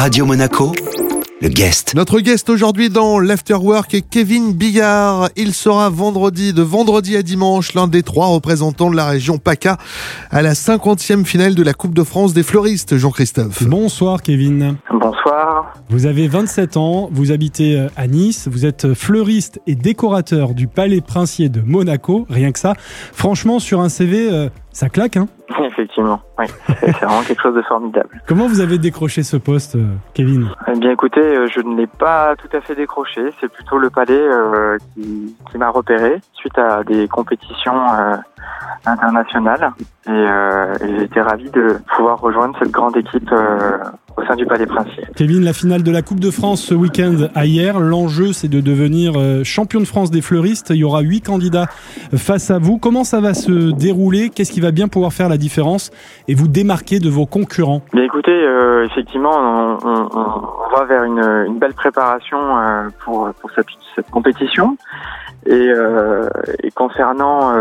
Radio Monaco, le guest. Notre guest aujourd'hui dans l'Afterwork est Kevin Bigard. Il sera vendredi, de vendredi à dimanche, l'un des trois représentants de la région PACA à la 50e finale de la Coupe de France des fleuristes, Jean-Christophe. Bonsoir Kevin. Bonsoir. Vous avez 27 ans, vous habitez euh, à Nice, vous êtes fleuriste et décorateur du Palais Princier de Monaco, rien que ça. Franchement, sur un CV, euh, ça claque, hein Effectivement, oui. C'est vraiment quelque chose de formidable. Comment vous avez décroché ce poste, euh, Kevin? Eh bien écoutez, euh, je ne l'ai pas tout à fait décroché. C'est plutôt le palais euh, qui, qui m'a repéré suite à des compétitions euh, internationales. Et, euh, et j'ai été ravi de pouvoir rejoindre cette grande équipe au sein du Palais Princier. Kevin, la finale de la Coupe de France ce week-end à hier, l'enjeu c'est de devenir euh, champion de France des fleuristes. Il y aura huit candidats face à vous. Comment ça va se dérouler? Qu'est-ce qui va bien pouvoir faire la différence et vous démarquer de vos concurrents? Bien écoutez, euh, effectivement, on, on- on- on va vers une, une belle préparation euh, pour, pour cette, cette compétition. Et, euh, et concernant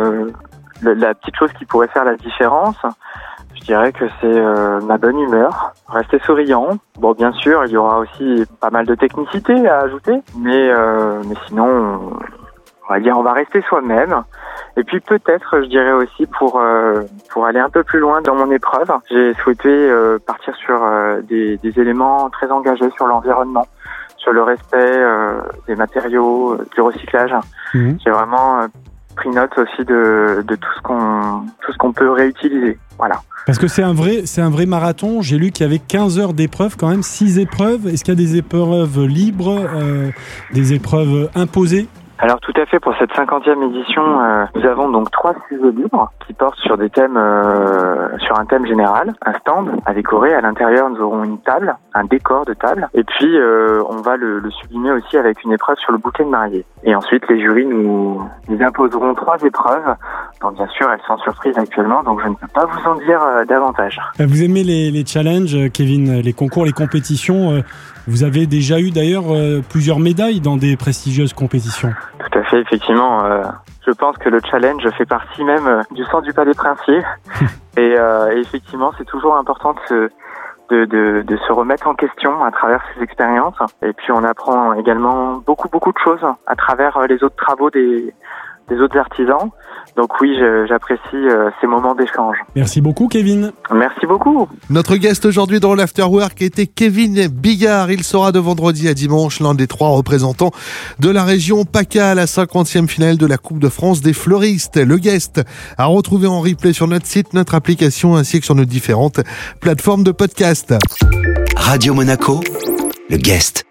la petite chose qui pourrait faire la différence, dirais que c'est euh, ma bonne humeur, rester souriant. Bon, bien sûr, il y aura aussi pas mal de technicité à ajouter, mais, euh, mais sinon, on, va dire, on va rester soi-même. Et puis peut-être, je dirais aussi pour euh, pour aller un peu plus loin dans mon épreuve, j'ai souhaité partir sur des, des éléments très engagés sur l'environnement, sur le respect euh, des matériaux, euh, du recyclage. Mhm. J'ai vraiment euh, pris note aussi de, de tout ce qu'on tout ce qu'on peut réutiliser. Voilà. Parce que c'est un vrai, c'est un vrai marathon. J'ai lu qu'il y avait 15 heures d'épreuves, quand même, 6 épreuves. Est-ce qu'il y a des épreuves libres, euh, des épreuves imposées? Alors tout à fait, pour cette cinquantième édition, euh, nous avons donc trois sujets libres qui portent sur des thèmes, euh, sur un thème général, un stand à décorer. À l'intérieur, nous aurons une table, un décor de table, et puis euh, on va le, le sublimer aussi avec une épreuve sur le bouquet de mariée. Et ensuite, les jurys nous, nous imposeront trois épreuves. Donc bien sûr, elles sont surprises actuellement, donc je ne peux pas vous en dire euh, davantage. Euh, Vous aimez les, les challenges, euh, Kevin, les concours, les compétitions Vous avez déjà eu d'ailleurs plusieurs médailles dans des prestigieuses compétitions. Tout à fait, effectivement. euh, je pense que le challenge fait partie même euh, du sens du palais princier. et, euh, et effectivement, c'est toujours important de se, de, de, de se remettre en question à travers ces expériences. Et puis, on apprend également beaucoup, beaucoup de choses à travers euh, les autres travaux des, des autres artisans. Donc oui, j'apprécie euh, ces moments d'échange. Merci beaucoup, Kevin. Merci beaucoup. Notre guest aujourd'hui dans l'Afterwork était Kevin Bigard. Il sera de vendredi à dimanche l'un des trois représentants de la région PACA à la 50e finale de la Coupe de France des fleuristes. Le guest à retrouver en replay sur notre site, notre application ainsi que sur nos différentes plateformes de podcast. Radio Monaco, le guest.